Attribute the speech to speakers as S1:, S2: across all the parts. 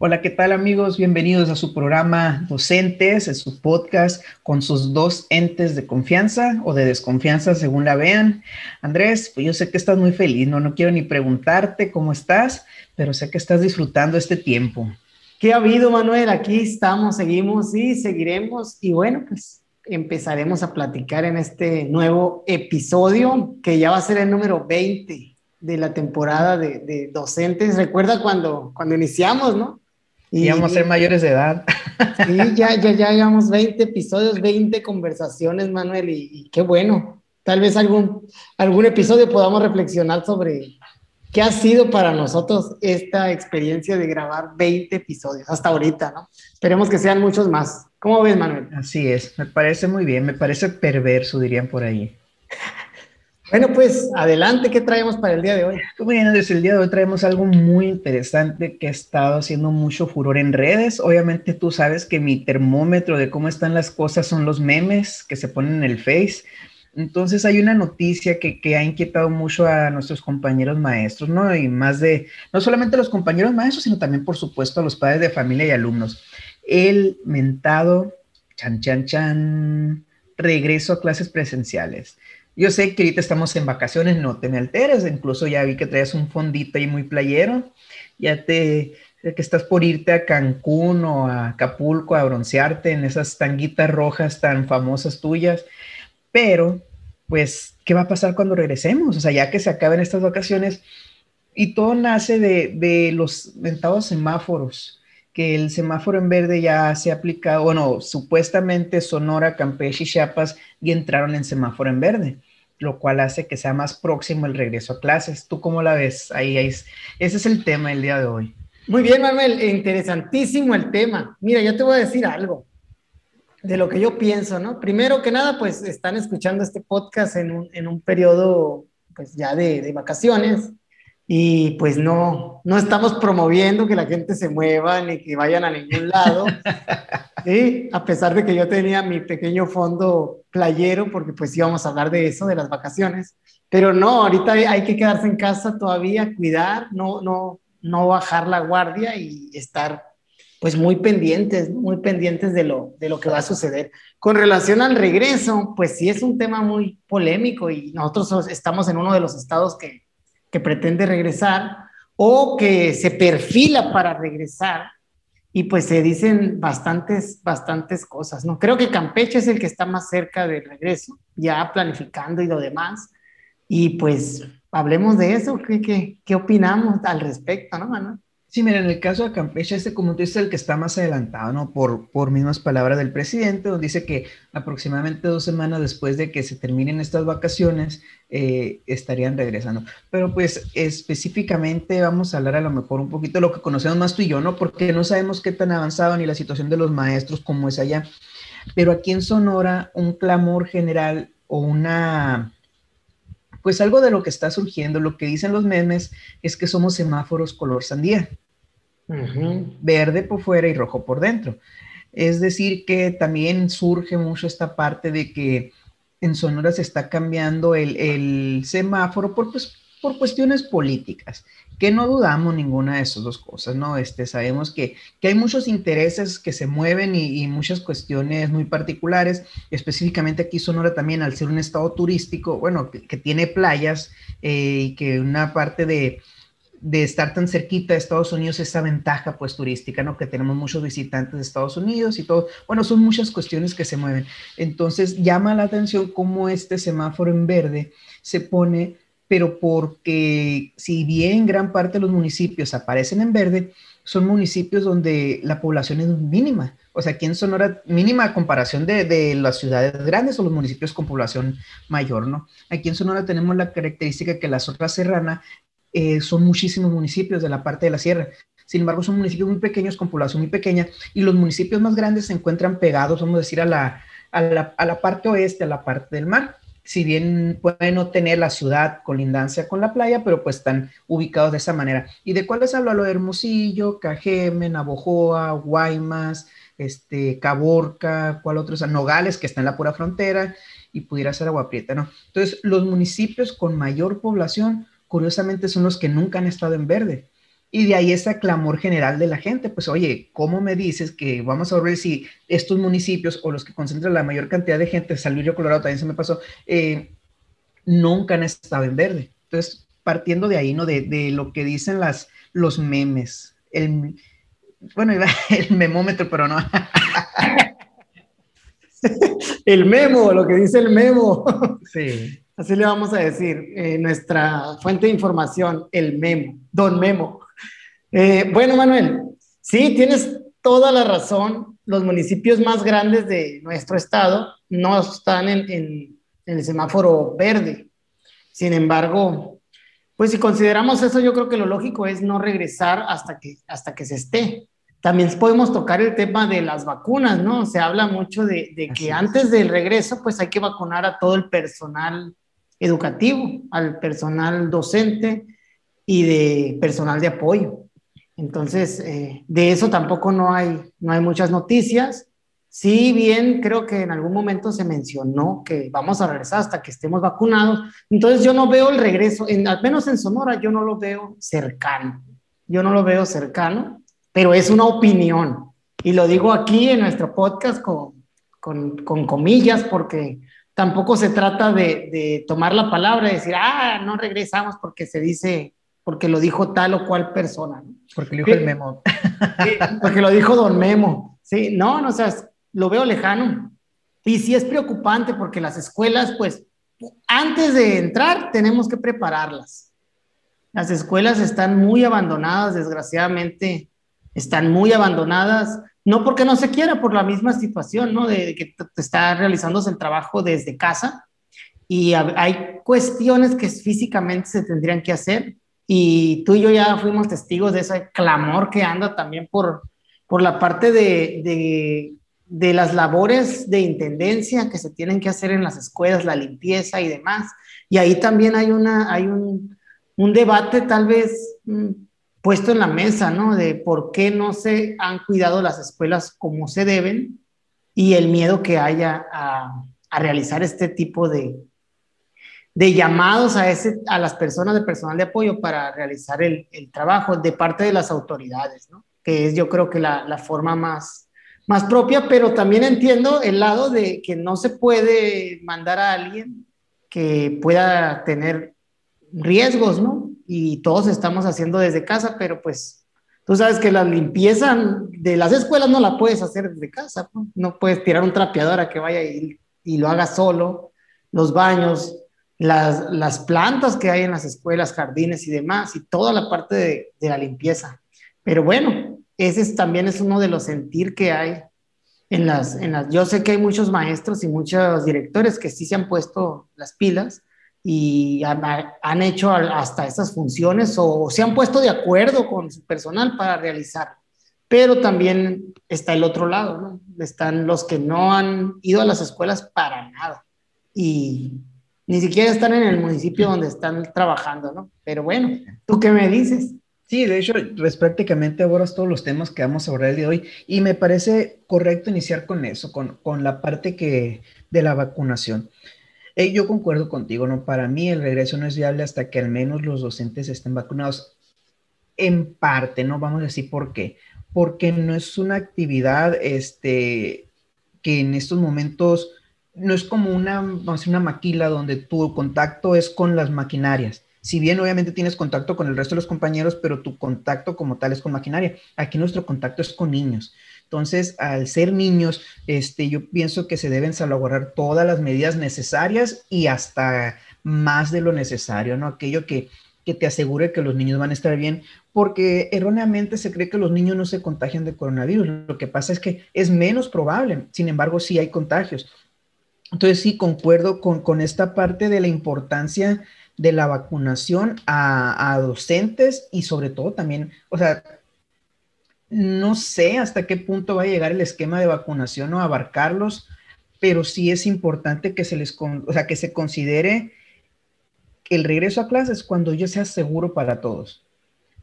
S1: Hola, ¿qué tal amigos? Bienvenidos a su programa Docentes, en su podcast con sus dos entes de confianza o de desconfianza según la vean. Andrés, pues yo sé que estás muy feliz, no, no quiero ni preguntarte cómo estás, pero sé que estás disfrutando este tiempo.
S2: ¿Qué ha habido, Manuel? Aquí estamos, seguimos y seguiremos. Y bueno, pues empezaremos a platicar en este nuevo episodio que ya va a ser el número 20 de la temporada de, de docentes. Recuerda cuando, cuando iniciamos, ¿no?
S1: Y íbamos a ser mayores de edad.
S2: Sí, ya, ya, ya llevamos 20 episodios, 20 conversaciones, Manuel, y, qué bueno. Tal vez algún, algún episodio podamos reflexionar sobre qué ha sido para nosotros esta experiencia de grabar 20 episodios hasta ahorita, ¿no? Esperemos que sean muchos más. ¿Cómo ves, Manuel?
S1: Así es, me parece muy bien, me parece perverso, dirían por ahí.
S2: Bueno, pues adelante, ¿qué traemos para el día de hoy?
S1: Bueno, desde el día de hoy traemos algo muy interesante que ha estado haciendo mucho furor en redes. Obviamente tú sabes que mi termómetro de cómo están las cosas son los memes que se ponen en el Face. Entonces hay una noticia que, que ha inquietado mucho a nuestros compañeros maestros, ¿no? Y más de, no solamente a los compañeros maestros, sino también, por supuesto, a los padres de familia y alumnos. El mentado, chan, chan, chan, regreso a clases presenciales. Yo sé que ahorita estamos en vacaciones, no te me alteres, incluso ya vi que traes un fondito ahí muy playero, ya te, que estás por irte a Cancún o a Acapulco a broncearte en esas tanguitas rojas tan famosas tuyas, pero pues, ¿qué va a pasar cuando regresemos? O sea, ya que se acaben estas vacaciones y todo nace de, de los mentados semáforos que el semáforo en verde ya se ha aplicado, bueno, supuestamente Sonora, Campeche y Chiapas ya entraron en semáforo en verde lo cual hace que sea más próximo el regreso a clases. ¿Tú cómo la ves? Ahí, ese es el tema el día de hoy.
S2: Muy bien, Manuel, interesantísimo el tema. Mira, yo te voy a decir algo de lo que yo pienso, ¿no? Primero que nada, pues están escuchando este podcast en un, en un periodo, pues ya de, de vacaciones y pues no, no estamos promoviendo que la gente se mueva ni que vayan a ningún lado. ¿sí? A pesar de que yo tenía mi pequeño fondo playero, porque pues íbamos a hablar de eso, de las vacaciones. Pero no, ahorita hay que quedarse en casa todavía, cuidar, no, no, no bajar la guardia y estar pues muy pendientes, muy pendientes de lo, de lo que va a suceder. Con relación al regreso, pues sí es un tema muy polémico y nosotros estamos en uno de los estados que que pretende regresar o que se perfila para regresar y pues se dicen bastantes, bastantes cosas, ¿no? Creo que Campeche es el que está más cerca del regreso, ya planificando y lo demás. Y pues hablemos de eso, ¿qué, qué, qué opinamos al respecto, no, Manuel?
S1: Sí, mira, en el caso de Campeche, este como tú dices, el que está más adelantado, ¿no? Por, por mismas palabras del presidente, donde dice que aproximadamente dos semanas después de que se terminen estas vacaciones, eh, estarían regresando. Pero pues específicamente vamos a hablar a lo mejor un poquito de lo que conocemos más tú y yo, ¿no? Porque no sabemos qué tan avanzado ni la situación de los maestros como es allá. Pero aquí en Sonora, un clamor general o una pues algo de lo que está surgiendo, lo que dicen los memes, es que somos semáforos color sandía. Verde por fuera y rojo por dentro. Es decir, que también surge mucho esta parte de que en Sonora se está cambiando el, semáforo por, pues, por cuestiones políticas que no dudamos ninguna de esas dos cosas, ¿no? Este, sabemos que, hay muchos intereses que se mueven y, muchas cuestiones muy particulares, específicamente aquí Sonora también, al ser un estado turístico, bueno, que, tiene playas eh, y que una parte de, de estar tan cerquita de Estados Unidos, esa ventaja pues turística, ¿no? Que tenemos muchos visitantes de Estados Unidos y todo. Bueno, son muchas cuestiones que se mueven. Entonces llama la atención cómo este semáforo en verde se pone pero porque si bien gran parte de los municipios aparecen en verde, son municipios donde la población es mínima. O sea, aquí en Sonora, mínima comparación de, las ciudades grandes o los municipios con población mayor, ¿no? Aquí en Sonora tenemos la característica que la zona serrana eh, son muchísimos municipios de la parte de la sierra. Sin embargo, son municipios muy pequeños con población muy pequeña y los municipios más grandes se encuentran pegados, vamos a decir, a la, a la, a la parte oeste, a la parte del mar si bien pueden no tener la ciudad colindancia con la playa, pero pues están ubicados de esa manera. ¿Y de cuáles hablo? Lo de Hermosillo, Cajeme, Navojoa, Guaymas, este, Caborca, ¿cuál otro? Nogales, que está en la pura frontera, y pudiera ser Agua Prieta, ¿no? Entonces, los municipios con mayor población, curiosamente, son los que nunca han estado en verde. Y de ahí ese clamor general de la gente, pues oye, ¿cómo me dices que vamos a ver si estos municipios o los que concentran la mayor cantidad de gente, San Luis Río Colorado también se me pasó, eh, nunca han estado en verde? Entonces, partiendo de ahí, ¿no? De, de lo que dicen las, los memes, el, bueno, el memómetro, pero no.
S2: el memo, lo que dice el memo. Sí. Así le vamos a decir, eh, nuestra fuente de información, el memo, don memo. Eh, bueno, Manuel, sí, tienes toda la razón. Los municipios más grandes de nuestro estado no están en, en el semáforo verde. Sin embargo, pues si consideramos eso, yo creo que lo lógico es no regresar hasta que, hasta que se esté. También podemos tocar el tema de las vacunas, ¿no? Se habla mucho de, de que antes del regreso, pues hay que vacunar a todo el personal educativo, al personal docente y de personal de apoyo. Entonces, eh, de eso tampoco no hay, no hay muchas noticias. Si bien creo que en algún momento se mencionó que vamos a regresar hasta que estemos vacunados. Entonces yo no veo el regreso, en, al menos en Sonora yo no lo veo cercano. Yo no lo veo cercano, pero es una opinión. Y lo digo aquí en nuestro podcast con, con, comillas porque tampoco se trata de, tomar la palabra y decir, ah, no regresamos porque se dice, porque lo dijo tal o cual persona.
S1: Porque lo dijo el memo.
S2: porque lo dijo don Memo. Sí, no, no, o sea, lo veo lejano. Y sí es preocupante porque las escuelas, pues, antes de entrar, tenemos que prepararlas. Las escuelas están muy abandonadas, desgraciadamente, están muy abandonadas no porque no se quiera, por la misma situación, ¿no? De que está realizándose el trabajo desde casa y hay cuestiones que físicamente se tendrían que hacer y tú y yo ya fuimos testigos de ese clamor que anda también por, por la parte de, de, de las labores de intendencia que se tienen que hacer en las escuelas, la limpieza y demás. Y ahí también hay, una, hay un, un debate tal vez mm, puesto en la mesa, ¿no? De por qué no se han cuidado las escuelas como se deben y el miedo que haya a, a realizar este tipo de, de llamados a, ese, a las personas de personal de apoyo para realizar el, el trabajo de parte de las autoridades, ¿no? Que es yo creo que la, la forma más, más propia, pero también entiendo el lado de que no se puede mandar a alguien que pueda tener riesgos, ¿no? y todos estamos haciendo desde casa, pero pues tú sabes que la limpieza de las escuelas no la puedes hacer desde casa, no, puedes tirar un trapeador a que vaya y, y lo haga solo, los baños, las, las, plantas que hay en las escuelas, jardines y demás, y toda la parte de, de la limpieza. Pero bueno, ese es, también es uno de los sentir que hay en las, en las... Yo sé que hay muchos maestros y muchos directores que sí se han puesto las pilas, y han, hecho hasta estas funciones o se han puesto de acuerdo con su personal para realizar. Pero también está el otro lado, ¿no? Están los que no han ido a las escuelas para nada y ni siquiera están en el municipio donde están trabajando, ¿no? Pero bueno, ¿tú qué me dices?
S1: Sí, de hecho, pues prácticamente abordas todos los temas que vamos a hablar el día de hoy y me parece correcto iniciar con eso, con, con la parte que, de la vacunación yo concuerdo contigo, ¿no? Para mí el regreso no es viable hasta que al menos los docentes estén vacunados. En parte, ¿no? Vamos a decir por qué. Porque no es una actividad este, que en estos momentos no es como una, vamos una maquila donde tu contacto es con las maquinarias. Si bien obviamente tienes contacto con el resto de los compañeros, pero tu contacto como tal es con maquinaria. Aquí nuestro contacto es con niños. Entonces, al ser niños, este, yo pienso que se deben salvaguardar todas las medidas necesarias y hasta más de lo necesario, ¿no? Aquello que, que te asegure que los niños van a estar bien, porque erróneamente se cree que los niños no se contagian de coronavirus. Lo que pasa es que es menos probable, sin embargo, sí hay contagios. Entonces, sí, concuerdo con, con esta parte de la importancia de la vacunación a, a docentes y sobre todo también, o sea, no sé hasta qué punto va a llegar el esquema de vacunación o abarcarlos, pero sí es importante que se les, o sea, que se considere el regreso a clases cuando ya sea seguro para todos,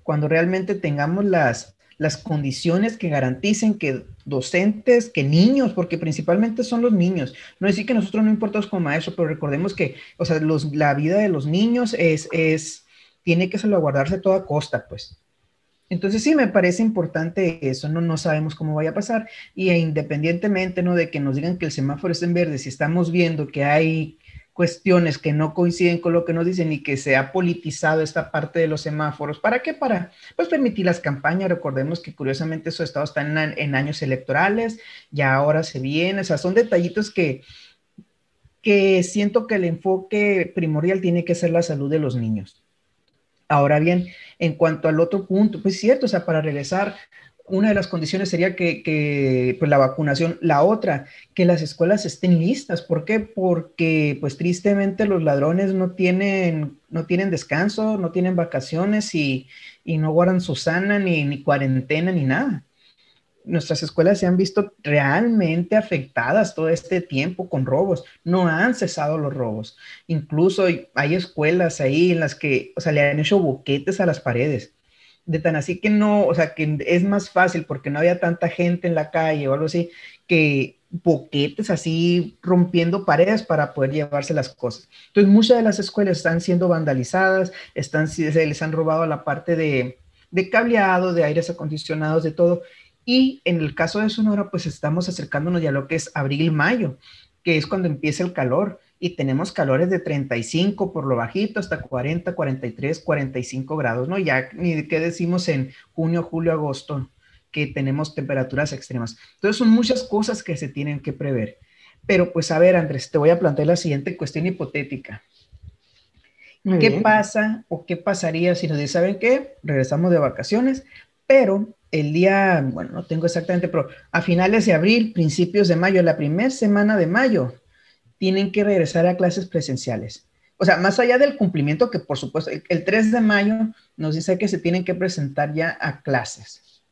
S1: cuando realmente tengamos las, las condiciones que garanticen que docentes, que niños, porque principalmente son los niños. No decir que nosotros no importamos como maestros, pero recordemos que, o sea, la vida de los niños es, es, tiene que salvaguardarse a toda costa, pues. Entonces sí me parece importante eso, no, no sabemos cómo vaya a pasar y e independientemente ¿no? de que nos digan que el semáforo está en verde, si estamos viendo que hay cuestiones que no coinciden con lo que nos dicen y que se ha politizado esta parte de los semáforos. ¿Para qué? Para pues permitir las campañas. Recordemos que curiosamente esos estados están en, en años electorales, ya ahora se viene, o sea, son detallitos que, que siento que el enfoque primordial tiene que ser la salud de los niños. Ahora bien, en cuanto al otro punto, pues cierto, o sea, para regresar una de las condiciones sería que, pues, la vacunación, la otra, que las escuelas estén listas. ¿Por qué? Porque pues tristemente los ladrones no tienen, no tienen descanso, no tienen vacaciones y, no guardan su sana ni, ni cuarentena ni nada. Nuestras escuelas se han visto realmente afectadas todo este tiempo con robos. No han cesado los robos. Incluso hay escuelas ahí en las que, o sea, le han hecho boquetes a las paredes de tan así que no, o sea, que es más fácil porque no había tanta gente en la calle o algo así, que boquetes así rompiendo paredes para poder llevarse las cosas. Entonces, muchas de las escuelas están siendo vandalizadas, están, se les han robado la parte de, de cableado, de aires acondicionados, de todo. Y en el caso de Sonora, pues estamos acercándonos ya a lo que es abril-mayo, que es cuando empieza el calor y tenemos calores de 35 por lo bajito hasta 40, 43, 45 grados, ¿no? Ya ni qué decimos en junio, julio, agosto, que tenemos temperaturas extremas. Entonces son muchas cosas que se tienen que prever. Pero pues a ver, Andrés, te voy a plantear la siguiente cuestión hipotética. ¿Qué pasa o qué pasaría si nos dicen, ¿saben qué? Regresamos de vacaciones, pero el día, bueno, no tengo exactamente, pero a finales de abril, principios de mayo, la primera semana de mayo, tienen que regresar a clases presenciales. O sea, más allá del cumplimiento que por supuesto, el 3 de mayo nos dice que se tienen que presentar ya a clases.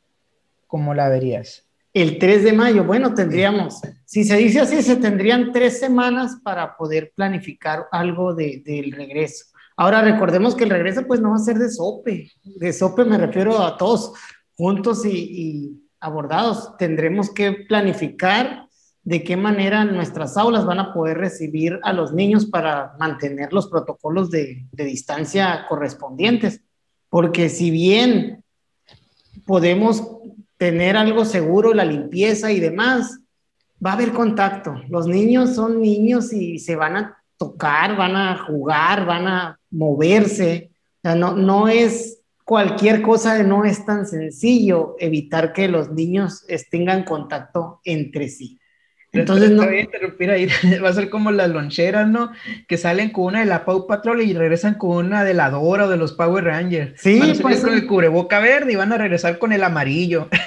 S1: ¿Cómo la verías?
S2: El 3 de mayo, bueno, tendríamos, si se dice así, se tendrían tres semanas para poder planificar algo de, del regreso. Ahora recordemos que el regreso pues no va a ser de sope, de sope me refiero a todos juntos y, y abordados. Tendremos que planificar de qué manera nuestras aulas van a poder recibir a los niños para mantener los protocolos de, distancia correspondientes. Porque si bien podemos tener algo seguro, la limpieza y demás, va a haber contacto. Los niños son niños y se van a tocar, van a jugar, van a moverse. no, no es cualquier cosa, no es tan sencillo evitar que los niños tengan contacto entre sí.
S1: Entonces no. Voy a interrumpir ahí. Va a ser como las loncheras, ¿no? Que salen con una de la Pau Patrol y regresan con una de la Dora o de los Power Rangers.
S2: Sí,
S1: van a pues. con el cubreboca verde y van a regresar con el amarillo.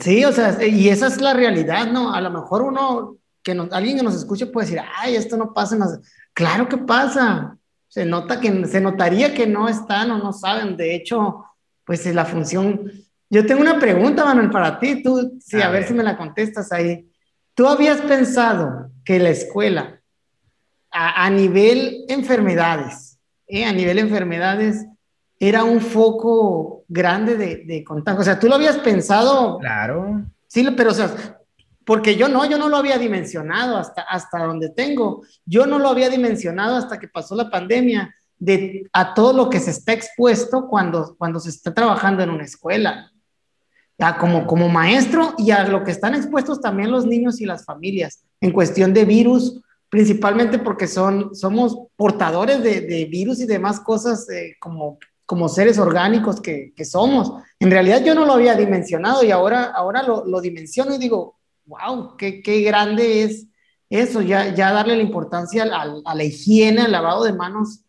S2: Sí, o sea, y esa es la realidad, ¿no? A lo mejor uno, que alguien que nos escuche puede decir, ay, esto no pasa las... Claro que pasa. Se nota que, se notaría que no están o no saben. De hecho, pues es la función. Yo tengo una pregunta, Manuel, para ti. Tú, sí, a, ver si me la contestas ahí. ¿Tú habías pensado que la escuela, a, nivel enfermedades, eh, a nivel enfermedades, era un foco grande de, de, contagio? O sea, ¿tú lo habías pensado?
S1: Claro.
S2: Sí, pero o sea, porque yo no, yo no lo había dimensionado hasta, hasta donde tengo. Yo no lo había dimensionado hasta que pasó la pandemia de a todo lo que se está expuesto cuando, cuando se está trabajando en una escuela como, como maestro y a lo que están expuestos también los niños y las familias en cuestión de virus, principalmente porque son, somos portadores de, de virus y demás cosas eh, como, como seres orgánicos que, que, somos. En realidad yo no lo había dimensionado y ahora, ahora lo, lo dimensiono y digo, wow, qué, qué grande es eso, ya, ya darle la importancia a la higiene, al lavado de manos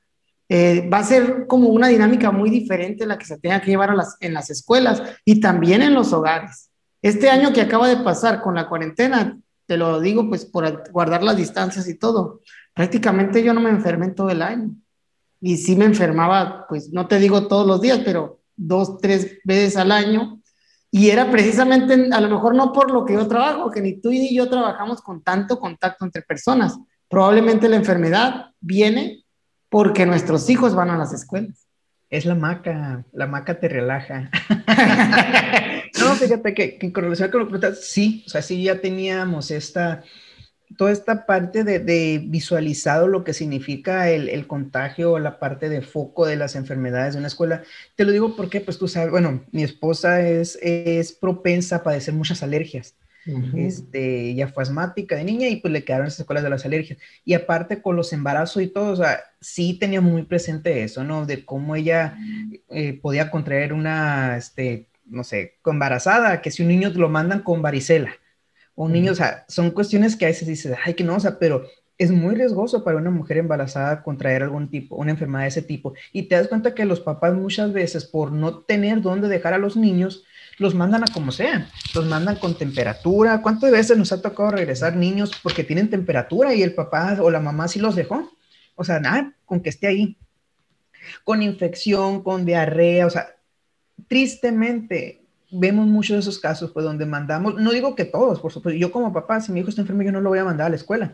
S2: eh, va a ser como una dinámica muy diferente la que se tenga que llevar en las escuelas y también en los hogares. Este año que acaba de pasar con la cuarentena, te lo digo pues por guardar las distancias y todo, prácticamente yo no me enfermé en todo el año. Y sí me enfermaba, pues no te digo todos los días, pero dos, tres veces al año. Y era precisamente, a lo mejor no por lo que yo trabajo, que ni tú ni yo trabajamos con tanto contacto entre personas. Probablemente la enfermedad viene porque nuestros hijos van a las escuelas.
S1: Es la maca, la maca te relaja. no, fíjate que, con relación con lo que sí, o sea, sí ya teníamos esta, toda esta parte de, visualizado lo que significa el, contagio o la parte de foco de las enfermedades de una escuela. Te lo digo porque, pues tú sabes, bueno, mi esposa es, es propensa a padecer muchas alergias. Este, ella fue asmática de niña y pues le quedaron esas escuelas de las alergias. Y aparte con los embarazos y todo, o sea, sí tenía muy presente eso, ¿no? De cómo ella eh, podía contraer una, este, no sé, embarazada, que si un niño lo mandan con varicela un niño, o sea, son cuestiones que a veces dices, ay, que no, o sea, pero es muy riesgoso para una mujer embarazada contraer algún tipo, una enfermedad de ese tipo. Y te das cuenta que los papás muchas veces, por no tener dónde dejar a los niños, los mandan a como sean, los mandan con temperatura. ¿Cuántas veces nos ha tocado regresar niños porque tienen temperatura y el papá o la mamá sí los dejó? O sea, nada, con que esté ahí. Con infección, con diarrea, o sea, tristemente vemos muchos de esos casos, pues donde mandamos, no digo que todos, por supuesto, yo como papá, si mi hijo está enfermo, yo no lo voy a mandar a la escuela,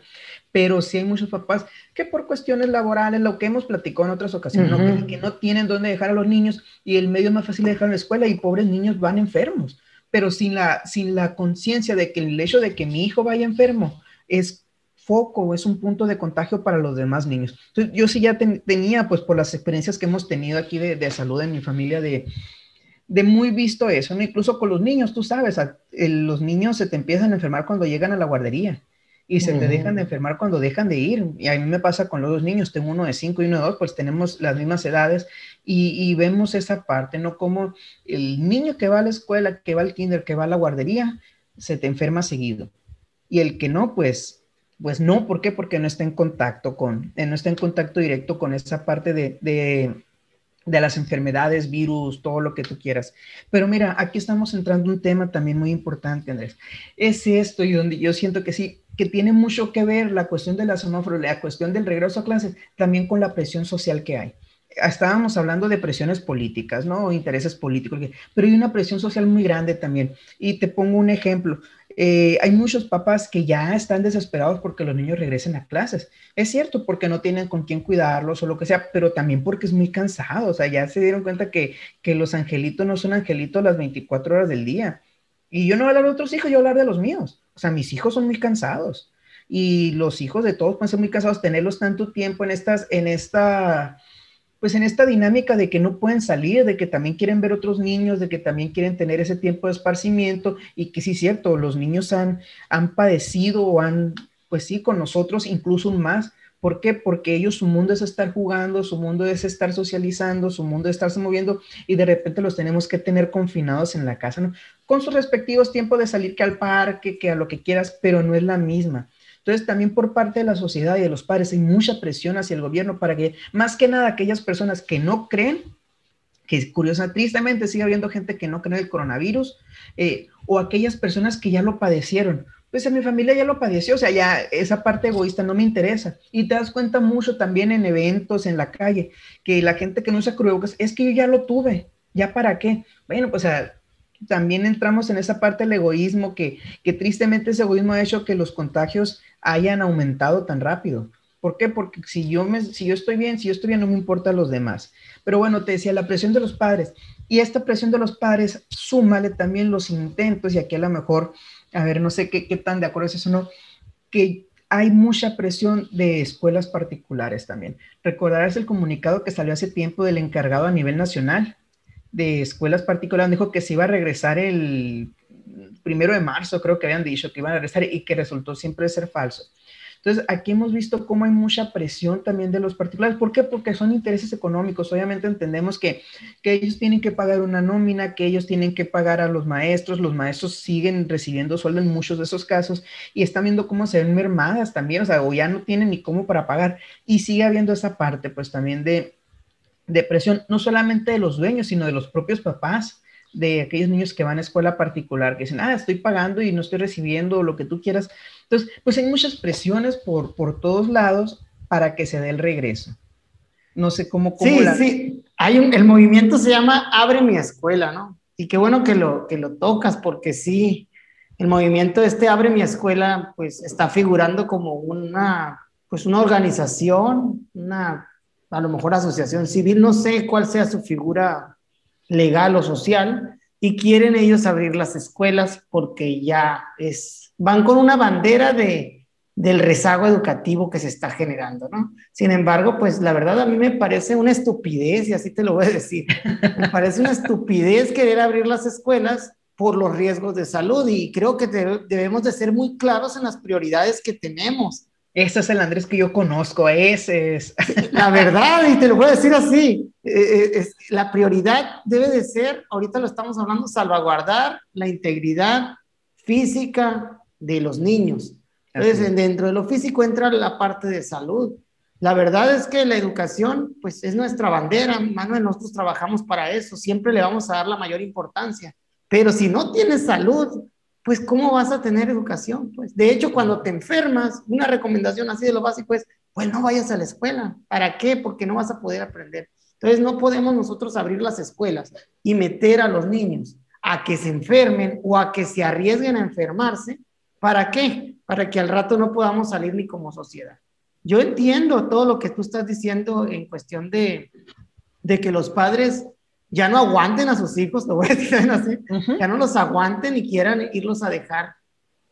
S1: pero sí hay muchos papás que por cuestiones laborales, lo que hemos platicado en otras ocasiones, que, no tienen dónde dejar a los niños y el medio es más fácil de dejar en la escuela y pobres niños van enfermos, pero sin la, sin la conciencia de que el hecho de que mi hijo vaya enfermo es foco, es un punto de contagio para los demás niños. Entonces, yo sí ya tenía, pues por las experiencias que hemos tenido aquí de, de salud en mi familia, de de muy visto eso, ¿no? Incluso con los niños, tú sabes, los niños se te empiezan a enfermar cuando llegan a la guardería y se te dejan de enfermar cuando dejan de ir. Y a mí me pasa con los dos niños, tengo uno de 5 y uno de 2, pues tenemos las mismas edades y, vemos esa parte, ¿no? Como el niño que va a la escuela, que va al kinder, que va a la guardería, se te enferma seguido. Y el que no, pues, pues no, ¿por qué? Porque no está en contacto con, no está en contacto directo con esa parte de de las enfermedades, virus, todo lo que tú quieras. Pero mira, aquí estamos entrando un tema también muy importante, Andrés. Es esto y donde yo siento que sí, que tiene mucho que ver la cuestión de la sonóforo, la cuestión del regreso a clases, también con la presión social que hay. Estábamos hablando de presiones políticas, ¿no? Intereses políticos, pero hay una presión social muy grande también. Y te pongo un ejemplo. Eh, hay muchos papás que ya están desesperados porque los niños regresen a clases. Es cierto, porque no tienen con quién cuidarlos o lo que sea, pero también porque es muy cansado. O sea, ya se dieron cuenta que, que los angelitos no son angelitos las 24 horas del día. Y yo no voy a hablar de otros hijos, yo voy a hablar de los míos. O sea, mis hijos son muy cansados. Y los hijos de todos pueden ser muy cansados tenerlos tanto tiempo en estas, en esta pues en esta dinámica de que no pueden salir, de que también quieren ver otros niños, de que también quieren tener ese tiempo de esparcimiento y que sí es cierto, los niños han, han padecido o han, pues sí, con nosotros incluso más. ¿Por qué? Porque ellos su mundo es estar jugando, su mundo es estar socializando, su mundo es estarse moviendo y de repente los tenemos que tener confinados en la casa, ¿no? Con sus respectivos tiempos de salir que al parque, que a lo que quieras, pero no es la misma. Entonces, también por parte de la sociedad y de los padres hay mucha presión hacia el gobierno para que, más que nada, aquellas personas que no creen, que curiosa, tristemente sigue habiendo gente que no cree en el coronavirus, eh, o aquellas personas que ya lo padecieron. Pues en mi familia ya lo padeció, o sea, ya esa parte egoísta no me interesa. Y te das cuenta mucho también en eventos, en la calle, que la gente que no usa cubrebocas, es que yo ya lo tuve, ¿ya para qué? Bueno, pues a, también entramos en esa parte del egoísmo que, que tristemente ese egoísmo ha hecho que los contagios hayan aumentado tan rápido. ¿Por qué? Porque si yo, me, si yo estoy bien, si yo estoy bien, no me importa los demás. Pero bueno, te decía, la presión de los padres. Y esta presión de los padres, súmale también los intentos, y aquí a lo mejor, a ver, no sé qué, qué tan de acuerdo es eso, ¿no? Que hay mucha presión de escuelas particulares también. Recordarás el comunicado que salió hace tiempo del encargado a nivel nacional de escuelas particulares, dijo que se iba a regresar el primero de marzo, creo que habían dicho que iban a regresar y que resultó siempre ser falso. Entonces, aquí hemos visto cómo hay mucha presión también de los particulares. ¿Por qué? Porque son intereses económicos. Obviamente entendemos que, que, ellos tienen que pagar una nómina, que ellos tienen que pagar a los maestros. Los maestros siguen recibiendo sueldo en muchos de esos casos y están viendo cómo se ven mermadas también, o sea, o ya no tienen ni cómo para pagar. Y sigue habiendo esa parte, pues también de, depresión, no solamente de los dueños, sino de los propios papás, de aquellos niños que van a escuela particular, que dicen, ah, estoy pagando y no estoy recibiendo lo que tú quieras. Entonces, pues hay muchas presiones por, por todos lados para que se dé el regreso. No sé cómo...
S2: cómo sí, sí, hay un, el movimiento se llama Abre mi escuela, ¿no? Y qué bueno que lo, que lo tocas, porque sí, el movimiento este Abre mi escuela, pues está figurando como una, pues una organización, una a lo mejor asociación civil, no sé cuál sea su figura legal o social, y quieren ellos abrir las escuelas porque ya es, van con una bandera de, del rezago educativo que se está generando, ¿no? Sin embargo, pues la verdad a mí me parece una estupidez, y así te lo voy a decir, me parece una estupidez querer abrir las escuelas por los riesgos de salud y creo que debemos de ser muy claros en las prioridades que tenemos.
S1: Ese es el Andrés que yo conozco, ese es.
S2: La verdad, y te lo voy a decir así, eh, eh, es, la prioridad debe de ser, ahorita lo estamos hablando, salvaguardar la integridad física de los niños. Entonces, dentro de lo físico entra la parte de salud. La verdad es que la educación, pues es nuestra bandera, Manuel, nosotros trabajamos para eso, siempre le vamos a dar la mayor importancia. Pero si no tienes salud, pues ¿cómo vas a tener educación? Pues de hecho, cuando te enfermas, una recomendación así de lo básico es, pues no vayas a la escuela. ¿Para qué? Porque no vas a poder aprender. Entonces no podemos nosotros abrir las escuelas y meter a los niños a que se enfermen o a que se arriesguen a enfermarse. ¿Para qué? Para que al rato no podamos salir ni como sociedad. Yo entiendo todo lo que tú estás diciendo en cuestión de, de que los padres ya no aguanten a sus hijos, lo voy a decir así, ya no los aguanten y quieran irlos a dejar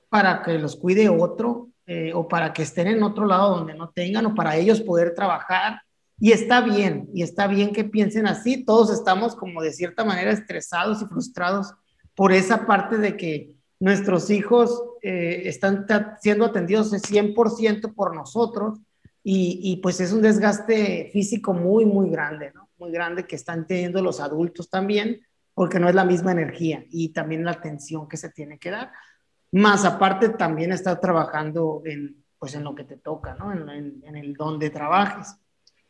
S2: para que los cuide otro eh, o para que estén en otro lado donde no tengan o para ellos poder trabajar. Y está bien, y está bien que piensen así. Todos estamos como de cierta manera estresados y frustrados por esa parte de que nuestros hijos eh, están siendo atendidos 100% por nosotros y, y pues es un desgaste físico muy, muy grande, ¿no? Muy grande que están teniendo los adultos también, porque no es la misma energía y también la atención que se tiene que dar. Más aparte, también estar trabajando en, pues en lo que te toca, ¿no? En, en, el donde trabajes.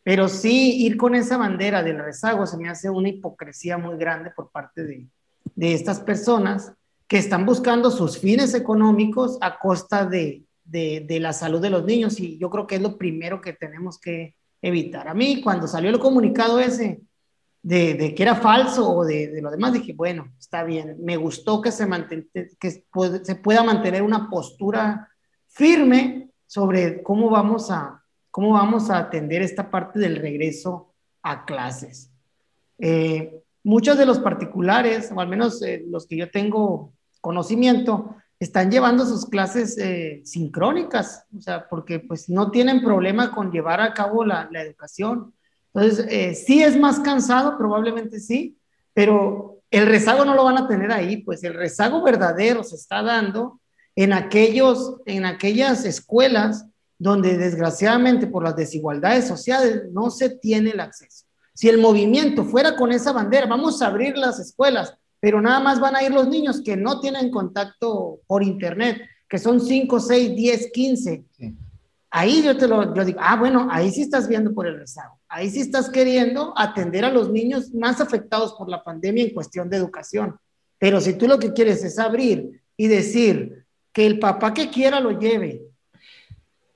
S2: Pero sí, ir con esa bandera del rezago se me hace una hipocresía muy grande por parte de, de estas personas que están buscando sus fines económicos a costa de, de, la salud de los niños. Y yo creo que es lo primero que tenemos que, evitar. A mí, cuando salió el comunicado ese de, de que era falso o de, de, lo demás, dije, bueno, está bien, me gustó que se, que se pueda mantener una postura firme sobre cómo vamos a, cómo vamos a atender esta parte del regreso a clases. Eh, muchos de los particulares, o al menos eh, los que yo tengo conocimiento, están llevando sus clases eh, sincrónicas, o sea, porque pues no tienen problema con llevar a cabo la, educación. Entonces, eh, sí es más cansado, probablemente sí, pero el rezago no lo van a tener ahí, pues el rezago verdadero se está dando en, aquellos, en aquellas escuelas donde desgraciadamente por las desigualdades sociales no se tiene el acceso. Si el movimiento fuera con esa bandera, vamos a abrir las escuelas, pero nada más van a ir los niños que no tienen contacto por internet, que son 5, 6, 10, 15. Ahí yo te lo yo digo, ah, bueno, ahí sí estás viendo por el rezago. Ahí sí estás queriendo atender a los niños más afectados por la pandemia en cuestión de educación. Pero si tú lo que quieres es abrir y decir que el papá que quiera lo lleve,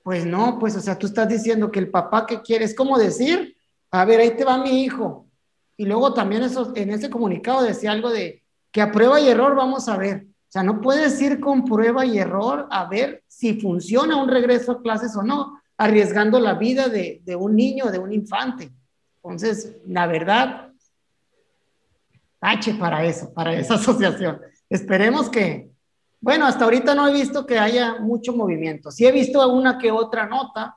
S2: pues no, pues o sea, tú estás diciendo que el papá que quiere es como decir, a ver, ahí te va mi hijo, y luego también eso, en ese comunicado decía algo de que a prueba y error vamos a ver. O sea, no puedes ir con prueba y error a ver si funciona un regreso a clases o no, arriesgando la vida de, un niño, de un infante. Entonces, la verdad, tache para eso, para esa asociación. Esperemos que, bueno, hasta ahorita no he visto que haya mucho movimiento. Sí he visto una que otra nota,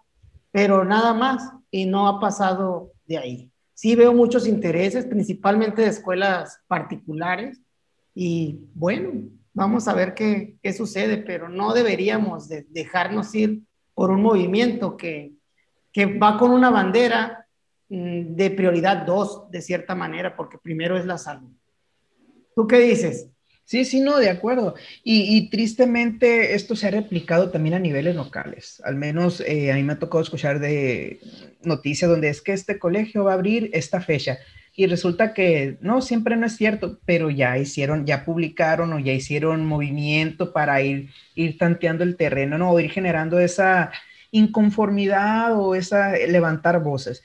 S2: pero nada más, y no ha pasado de ahí sí veo muchos intereses, principalmente de escuelas particulares, y bueno, vamos a ver qué, qué sucede, pero no deberíamos de dejarnos ir por un movimiento que, que va con una bandera mm, de prioridad dos, de cierta manera, porque primero es la salud. ¿Tú qué dices?
S1: Sí, sí, no, de acuerdo. Y, tristemente esto se ha replicado también a niveles locales. Al menos eh, a mí me ha tocado escuchar de noticias donde es que este colegio va a abrir esta fecha. Y resulta que no, siempre no es cierto, pero ya hicieron, ya publicaron o ya hicieron movimiento para ir, ir tanteando el terreno, ¿no? O ir generando esa inconformidad o esa levantar voces.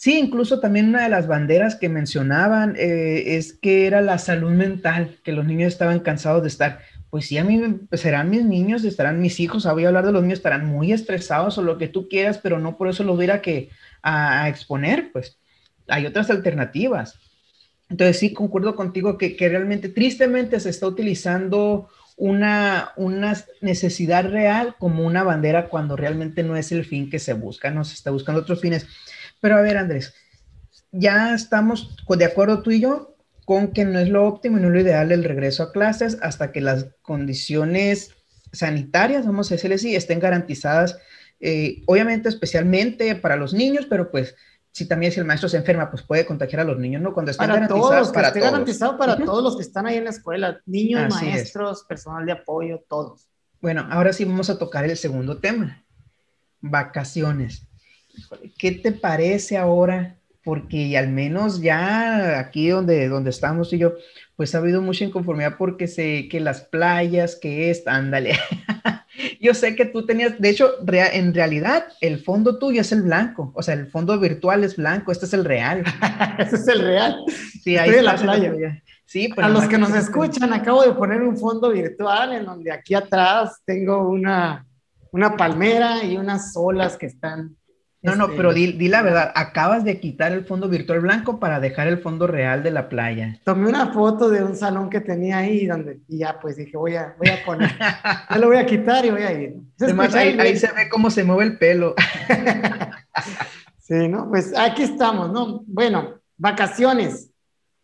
S1: Sí, incluso también una de las banderas que mencionaban eh, es que era la salud mental, que los niños estaban cansados de estar. Pues sí, a mí pues serán mis niños, estarán mis hijos, voy a hablar de los niños, estarán muy estresados o lo que tú quieras, pero no por eso los voy a, que, a, exponer, pues hay otras alternativas. Entonces sí, concuerdo contigo que, realmente, tristemente, se está utilizando una, una necesidad real como una bandera cuando realmente no es el fin que se busca, no se está buscando otros fines. Pero a ver, Andrés, ya estamos de acuerdo tú y yo con que no es lo óptimo y no es lo ideal el regreso a clases hasta que las condiciones sanitarias, vamos a decirle así, estén garantizadas, eh, obviamente especialmente para los niños, pero pues si también si el maestro se enferma, pues puede contagiar a los niños, ¿no?
S2: Cuando estén para todos, para esté garantizado para todos los que están ahí en la escuela, niños, maestros, personal de apoyo, todos.
S1: Bueno, ahora sí vamos a tocar el segundo tema, vacaciones. ¿Qué te parece ahora porque al menos ya aquí donde, donde estamos y yo, pues ha habido mucha inconformidad porque sé que las playas, que es, ándale. yo sé que tú tenías, de hecho, en realidad el fondo tuyo es el blanco, o sea, el fondo virtual es blanco, este es el real.
S2: este es el real.
S1: Sí, ahí
S2: Estoy en la playa. Sí, pues, A los que nos escuchan, acabo de poner un fondo virtual en donde aquí atrás tengo una, una palmera y unas olas que están
S1: no, no, pero este, di, la verdad, acabas de quitar el fondo virtual blanco para dejar el fondo real de la playa.
S2: Tomé una foto de un salón que tenía ahí donde, y ya pues dije, voy a, voy a poner, ya lo voy a quitar y voy a ir.
S1: Además, ahí, se ve cómo se mueve el pelo.
S2: sí, ¿no? Pues aquí estamos, ¿no? Bueno, vacaciones.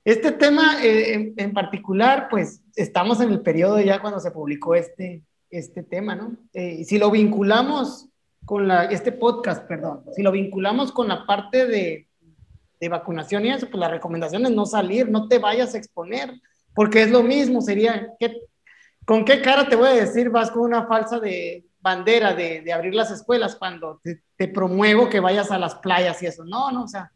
S2: Este tema eh, en, particular, pues estamos en el periodo ya cuando se publicó este, este tema, ¿no? Eh, si lo vinculamos con la, este podcast, perdón, si lo vinculamos con la parte de, de vacunación y eso, pues la recomendación es no salir, no te vayas a exponer, porque es lo mismo, sería, ¿qué, ¿con qué cara te voy a decir vas con una falsa de bandera de, de abrir las escuelas cuando te, te, promuevo que vayas a las playas y eso? No, no, o sea,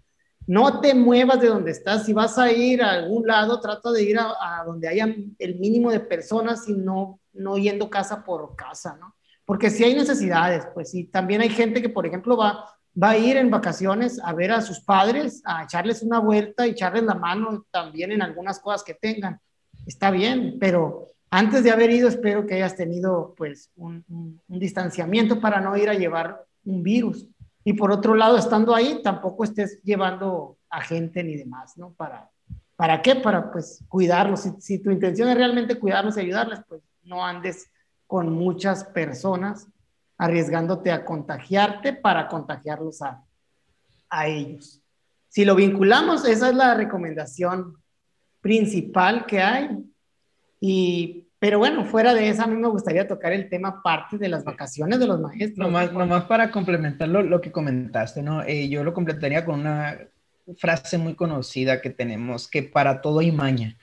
S2: no te muevas de donde estás, si vas a ir a algún lado, trata de ir a, a donde haya el mínimo de personas y no, no yendo casa por casa, ¿no? Porque si hay necesidades, pues sí, también hay gente que, por ejemplo, va, va a ir en vacaciones a ver a sus padres, a echarles una vuelta y echarles la mano también en algunas cosas que tengan. Está bien, pero antes de haber ido, espero que hayas tenido pues un, un, distanciamiento para no ir a llevar un virus. Y por otro lado, estando ahí, tampoco estés llevando a gente ni demás, ¿no? Para, ¿Para qué? Para pues cuidarlos. Si, si tu intención es realmente cuidarlos y ayudarles, pues no andes con muchas personas, arriesgándote a contagiarte para contagiarlos a, a ellos. Si lo vinculamos, esa es la recomendación principal que hay. Y, pero bueno, fuera de esa, a mí me gustaría tocar el tema parte de las vacaciones de los maestros.
S1: Nomás, nomás para complementar lo, que comentaste, ¿no? Eh, yo lo completaría con una frase muy conocida que tenemos, que para todo hay maña.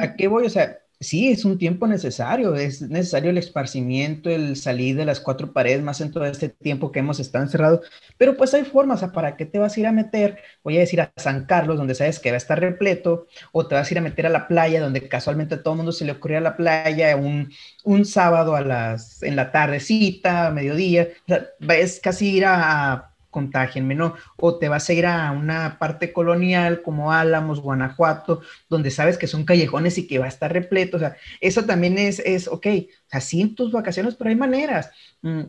S1: ¿A qué voy? O sea, sí, es un tiempo necesario, es necesario el esparcimiento, el salir de las cuatro paredes, más en todo este tiempo que hemos estado encerrados, pero pues hay formas, ¿para qué te vas a ir a meter? Voy a decir a San Carlos, donde sabes que va a estar repleto, o te vas a ir a meter a la playa, donde casualmente a todo el mundo se le ocurría a la playa un, un sábado a las, en la tardecita, a mediodía, o sea, es casi ir a contagienme, ¿no? O te vas a ir a una parte colonial como Álamos, Guanajuato, donde sabes que son callejones y que va a estar repleto, o sea, eso también es, es ok, o sea, sí tus vacaciones, pero hay maneras. Mm,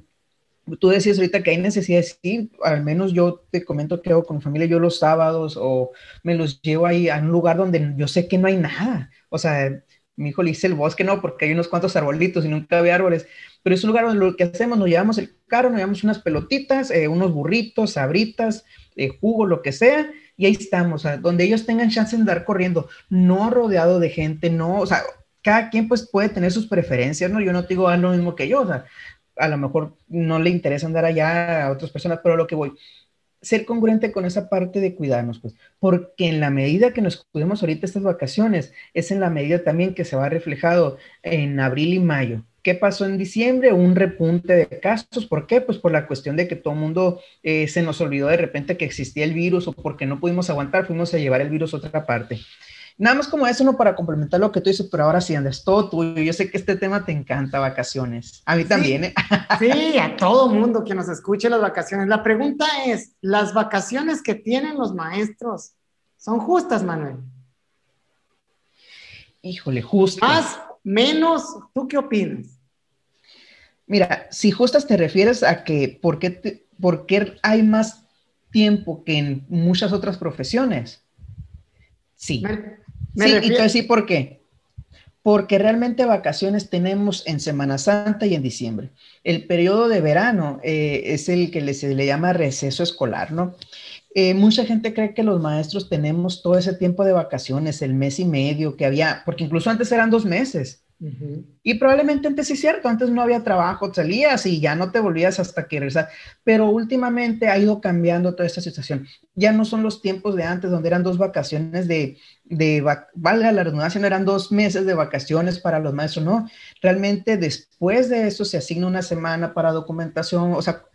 S1: tú decías ahorita que hay necesidades, sí, al menos yo te comento que hago con mi familia, yo los sábados o me los llevo ahí a un lugar donde yo sé que no hay nada, o sea, mi hijo le dice el bosque, no, porque hay unos cuantos arbolitos y nunca había árboles, pero es un lugar donde lo que hacemos, nos llevamos el carro, nos llevamos unas pelotitas, eh, unos burritos, sabritas, eh, jugo, lo que sea, y ahí estamos, donde ellos tengan chance de andar corriendo, no rodeado de gente, no, o sea, cada quien pues puede tener sus preferencias, ¿no? Yo no te digo haz lo mismo que yo, o sea, a lo mejor no le interesa andar allá a otras personas, pero lo que voy, ser congruente con esa parte de cuidarnos, pues, porque en la medida que nos cuidemos ahorita estas vacaciones, es en la medida también que se va reflejado en abril y mayo, ¿Qué pasó en diciembre? Un repunte de casos. ¿Por qué? Pues por la cuestión de que todo el mundo eh, se nos olvidó de repente que existía el virus o porque no pudimos aguantar, fuimos a llevar el virus a otra parte. Nada más como eso, no para complementar lo que tú dices, pero ahora sí, Andrés, todo tuyo. Yo sé que este tema te encanta, vacaciones. A mí también, ¿eh?
S2: Sí, a todo mundo que nos escuche las vacaciones. La pregunta es, ¿las vacaciones que tienen los maestros son justas, Manuel?
S1: Híjole, justas.
S2: Más, menos, ¿tú qué opinas?
S1: Mira, si justas te refieres a que por qué, por qué hay más tiempo que en muchas otras profesiones. Sí. Sí, y te sí por qué. porque realmente vacaciones tenemos en Semana Santa y en diciembre. El periodo de verano eh, es el que se le llama receso escolar, ¿no? Eh, mucha gente cree que los maestros tenemos todo ese tiempo de vacaciones, el mes y medio que había, porque incluso antes eran dos meses. Y probablemente antes sí es cierto, antes no había trabajo, salías y ya no te volvías hasta que regresar, pero últimamente ha ido cambiando toda esta situación. Ya no son los tiempos de antes donde eran dos vacaciones de, de valga la redundancia, no eran dos meses de vacaciones para los maestros, no, realmente después de eso se asigna una semana para documentación, o sea,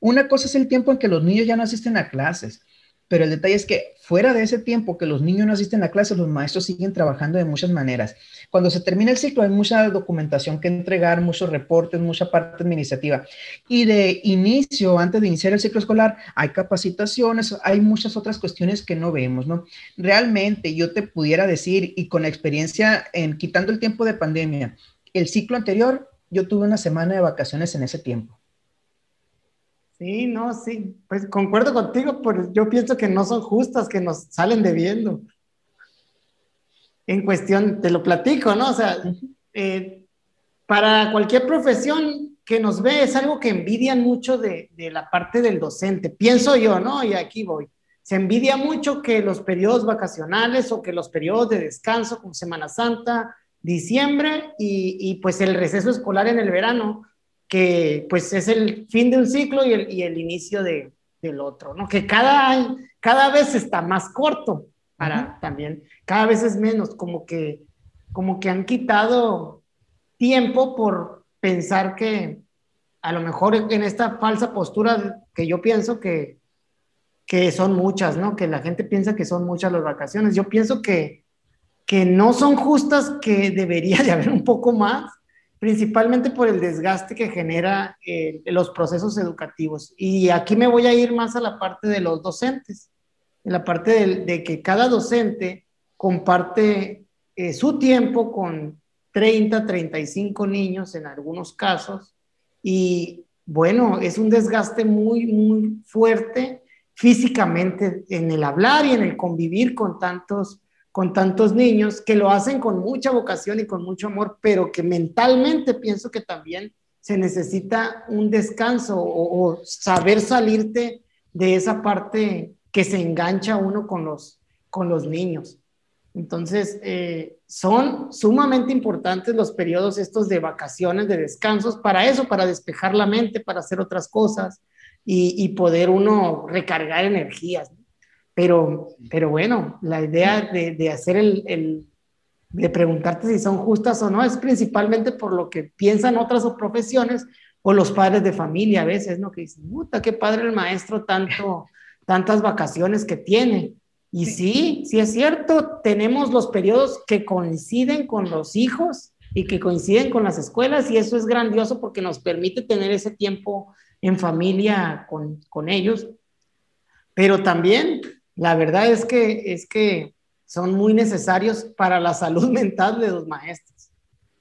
S1: una cosa es el tiempo en que los niños ya no asisten a clases, pero el detalle es que fuera de ese tiempo que los niños no asisten a clases, los maestros siguen trabajando de muchas maneras. Cuando se termina el ciclo hay mucha documentación que entregar, muchos reportes, mucha parte administrativa. Y de inicio, antes de iniciar el ciclo escolar, hay capacitaciones, hay muchas otras cuestiones que no vemos, ¿no? Realmente yo te pudiera decir, y con experiencia en quitando el tiempo de pandemia, el ciclo anterior, yo tuve una semana de vacaciones en ese tiempo.
S2: Sí, no, sí, pues concuerdo contigo, pero yo pienso que no son justas, que nos salen debiendo. En cuestión, te lo platico, ¿no? O sea, eh, para cualquier profesión que nos ve es algo que envidian mucho de, de, la parte del docente, pienso yo, ¿no? Y aquí voy. Se envidia mucho que los periodos vacacionales o que los periodos de descanso como Semana Santa, diciembre y, y pues el receso escolar en el verano, que pues es el fin de un ciclo y el, y el inicio de, del otro, ¿no? Que cada, cada vez está más corto para también, cada vez es menos, como que, como que han quitado tiempo por pensar que a lo mejor en esta falsa postura que yo pienso que, que son muchas, ¿no? Que la gente piensa que son muchas las vacaciones. Yo pienso que, que no son justas, que debería de haber un poco más principalmente por el desgaste que genera eh, los procesos educativos. Y aquí me voy a ir más a la parte de los docentes, en la parte de, que cada docente comparte eh, su tiempo con 30, 35 niños en algunos casos. Y bueno, es un desgaste muy, muy fuerte físicamente en el hablar y en el convivir con tantos con tantos niños que lo hacen con mucha vocación y con mucho amor, pero que mentalmente pienso que también se necesita un descanso o, saber salirte de esa parte que se engancha uno con los, con los niños. Entonces, eh, son sumamente importantes los periodos estos de vacaciones, de descansos, para eso, para despejar la mente, para hacer otras cosas y, poder uno recargar energías. Pero, pero bueno, la idea de, de hacer el, el, de preguntarte si son justas o no es principalmente por lo que piensan otras profesiones o los padres de familia a veces, ¿no? Que dicen, puta, qué padre el maestro, tanto, tantas vacaciones que tiene. Y sí, sí es cierto, tenemos los periodos que coinciden con los hijos y que coinciden con las escuelas y eso es grandioso porque nos permite tener ese tiempo en familia con, con ellos. Pero también la verdad es que, es que son muy necesarios para la salud mental de los maestros.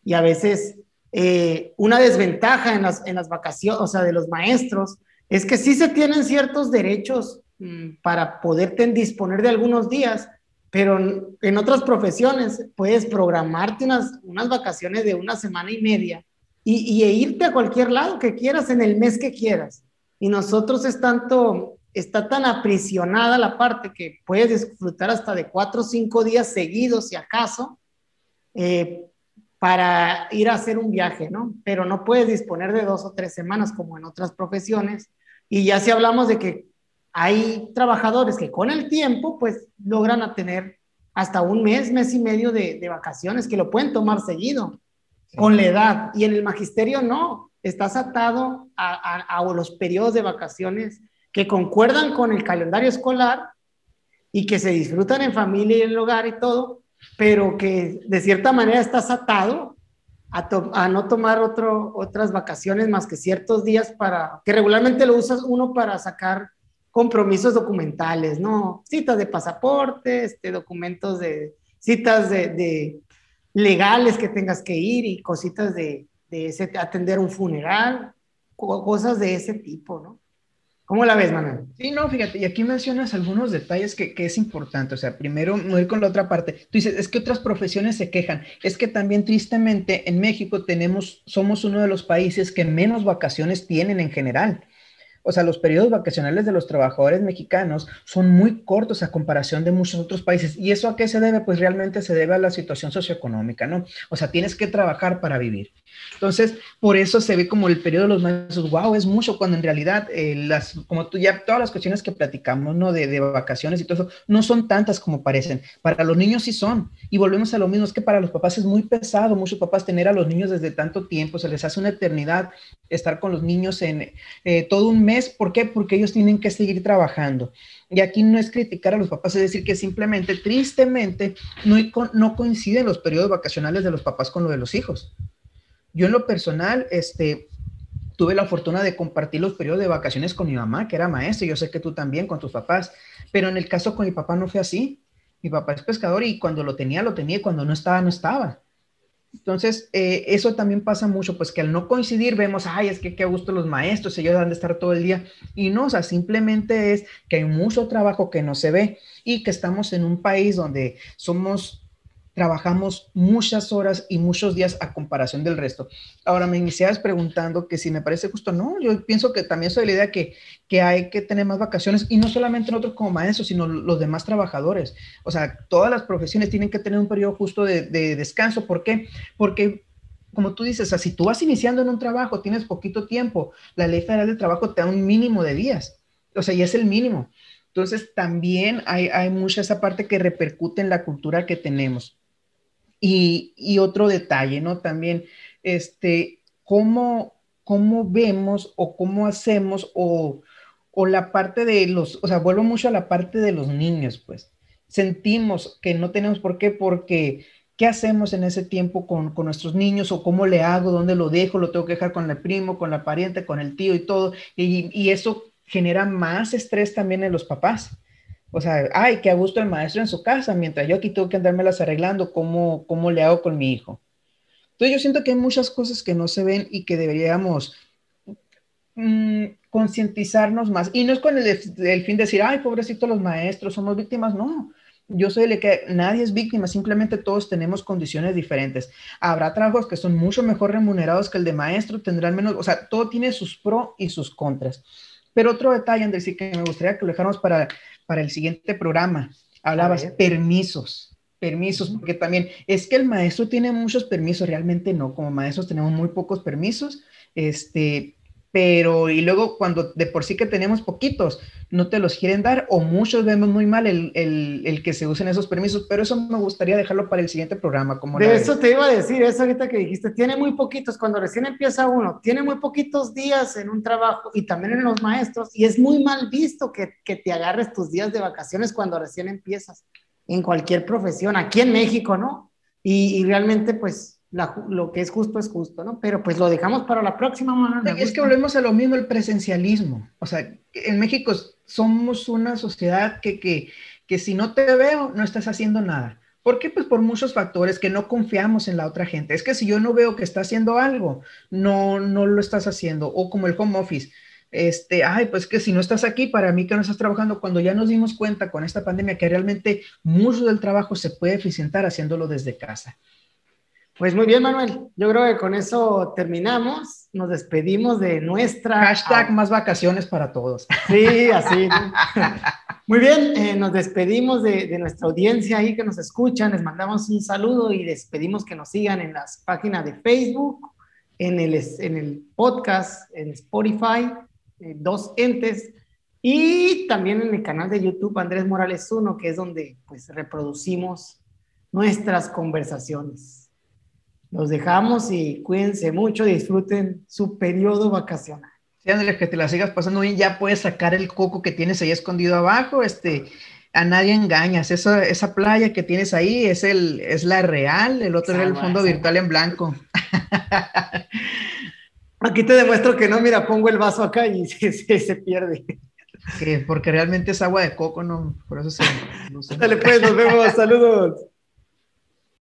S2: Y a veces eh, una desventaja en las, en las vacaciones, o sea, de los maestros, es que sí se tienen ciertos derechos para poderte disponer de algunos días, pero en otras profesiones puedes programarte unas, unas vacaciones de una semana y media y, y e irte a cualquier lado que quieras en el mes que quieras. Y nosotros es tanto está tan aprisionada la parte que puedes disfrutar hasta de cuatro o cinco días seguidos, si acaso, eh, para ir a hacer un viaje, ¿no? Pero no puedes disponer de dos o tres semanas como en otras profesiones. Y ya si hablamos de que hay trabajadores que con el tiempo, pues logran a tener hasta un mes, mes y medio de, vacaciones, que lo pueden tomar seguido, con la edad. Y en el magisterio no, estás atado a, a los periodos de vacaciones que concuerdan con el calendario escolar y que se disfrutan en familia y en el hogar y todo, pero que de cierta manera estás atado a, no tomar otro, otras vacaciones más que ciertos días para, que regularmente lo usas uno para sacar compromisos documentales, ¿no? Citas de pasaporte, este, documentos de, citas de, de legales que tengas que ir y cositas de, de ese, atender un funeral, cosas de ese tipo, ¿no? ¿Cómo la ves, Manuel?
S1: Sí, no, fíjate, y aquí mencionas algunos detalles que, que, es importante. O sea, primero, no ir con la otra parte. Tú dices, es que otras profesiones se quejan. Es que también, tristemente, en México tenemos, somos uno de los países que menos vacaciones tienen en general. O sea, los periodos vacacionales de los trabajadores mexicanos son muy cortos a comparación de muchos otros países. ¿Y eso a qué se debe? Pues realmente se debe a la situación socioeconómica, ¿no? O sea, tienes que trabajar para vivir. Entonces, por eso se ve como el periodo de los maestros, wow, es mucho, cuando en realidad, eh, las, como tú ya, todas las cuestiones que platicamos, ¿no? De, de, vacaciones y todo eso, no son tantas como parecen. Para los niños sí son. Y volvemos a lo mismo, es que para los papás es muy pesado, muchos papás tener a los niños desde tanto tiempo, se les hace una eternidad estar con los niños en eh, todo un mes ¿Por qué? Porque ellos tienen que seguir trabajando. Y aquí no es criticar a los papás, es decir que simplemente, tristemente, no, no coinciden los periodos vacacionales de los papás con lo de los hijos. Yo en lo personal, este, tuve la fortuna de compartir los periodos de vacaciones con mi mamá, que era maestra, yo sé que tú también con tus papás, pero en el caso con mi papá no fue así. Mi papá es pescador y cuando lo tenía, lo tenía y cuando no estaba, no estaba. Entonces, eh, eso también pasa mucho, pues que al no coincidir vemos, ay, es que qué gusto los maestros, ellos han de estar todo el día. Y no, o sea, simplemente es que hay mucho trabajo que no se ve y que estamos en un país donde somos trabajamos muchas horas y muchos días a comparación del resto. Ahora me iniciabas preguntando que si me parece justo, no, yo pienso que también soy la idea que, que hay que tener más vacaciones y no solamente nosotros como maestros, sino los demás trabajadores. O sea, todas las profesiones tienen que tener un periodo justo de, de descanso. ¿Por qué? Porque como tú dices, o sea, si tú vas iniciando en un trabajo, tienes poquito tiempo, la ley federal de trabajo te da un mínimo de días, o sea, y es el mínimo. Entonces, también hay, hay mucha esa parte que repercute en la cultura que tenemos. Y, otro detalle, ¿no? También, este, cómo, cómo vemos o cómo hacemos o, o la parte de los, o sea, vuelvo mucho a la parte de los niños, pues. Sentimos que no tenemos por qué, porque ¿qué hacemos en ese tiempo con, con, nuestros niños o cómo le hago, dónde lo dejo, lo tengo que dejar con el primo, con la pariente, con el tío y todo? Y, y, eso genera más estrés también en los papás. O sea, ay, qué a gusto el maestro en su casa, mientras yo aquí tengo que andármelas arreglando, ¿cómo, cómo le hago con mi hijo? Entonces yo siento que hay muchas cosas que no se ven y que deberíamos mm, concientizarnos más. Y no es con el, el, fin de decir, ay, pobrecito los maestros, somos víctimas, no. Yo soy el que nadie es víctima, simplemente todos tenemos condiciones diferentes. Habrá trabajos que son mucho mejor remunerados que el de maestro, tendrán menos, o sea, todo tiene sus pros y sus contras. Pero otro detalle, Andrés, sí que me gustaría que lo dejáramos para para el siguiente programa. Hablabas permisos, permisos, porque también es que el maestro tiene muchos permisos, realmente no, como maestros tenemos muy pocos permisos, este, pero y luego cuando de por sí que tenemos poquitos, no te los quieren dar o muchos vemos muy mal el, el, el que se usen esos permisos, pero eso me gustaría dejarlo para el siguiente programa. Como
S2: de eso te iba a decir, eso ahorita que dijiste, tiene muy poquitos, cuando recién empieza uno, tiene muy poquitos días en un trabajo y también en los maestros, y es muy mal visto que, que te agarres tus días de vacaciones cuando recién empiezas, en cualquier profesión, aquí en México, ¿no? Y, y realmente pues lo que es justo es justo, ¿no? Pero pues lo dejamos para la próxima.
S1: Manuel. Es que volvemos a lo mismo, el presencialismo. O sea, en México somos una sociedad que, que, que si no te veo, no estás haciendo nada. ¿Por qué? Pues por muchos factores que no confiamos en la otra gente. Es que si yo no veo que está haciendo algo, no, no lo estás haciendo. O como el home office. Este, ay, pues que si no estás aquí, para mí que no estás trabajando, cuando ya nos dimos cuenta con esta pandemia que realmente mucho del trabajo se puede eficientar haciéndolo desde casa.
S2: Pues muy bien, Manuel. Yo creo que con eso terminamos. Nos despedimos de nuestra.
S1: Hashtag más vacaciones para todos.
S2: Sí, así. Muy bien, eh, nos despedimos de, de, nuestra audiencia ahí que nos escuchan. Les mandamos un saludo y despedimos que nos sigan en las páginas de Facebook, en el, en el podcast, en Spotify, eh, dos entes, y también en el canal de YouTube Andrés Morales 1, que es donde pues reproducimos nuestras conversaciones. Los dejamos y cuídense mucho, disfruten su periodo vacacional.
S1: Sí, Andrés, que te la sigas pasando bien, ya puedes sacar el coco que tienes ahí escondido abajo, este, a nadie engañas, esa, esa playa que tienes ahí es, el, es la real, el otro es el fondo virtual en blanco.
S2: Aquí te demuestro que no, mira, pongo el vaso acá y se, se, pierde.
S1: porque realmente es agua de coco, no, por eso se...
S2: No Dale pues, nos vemos, saludos.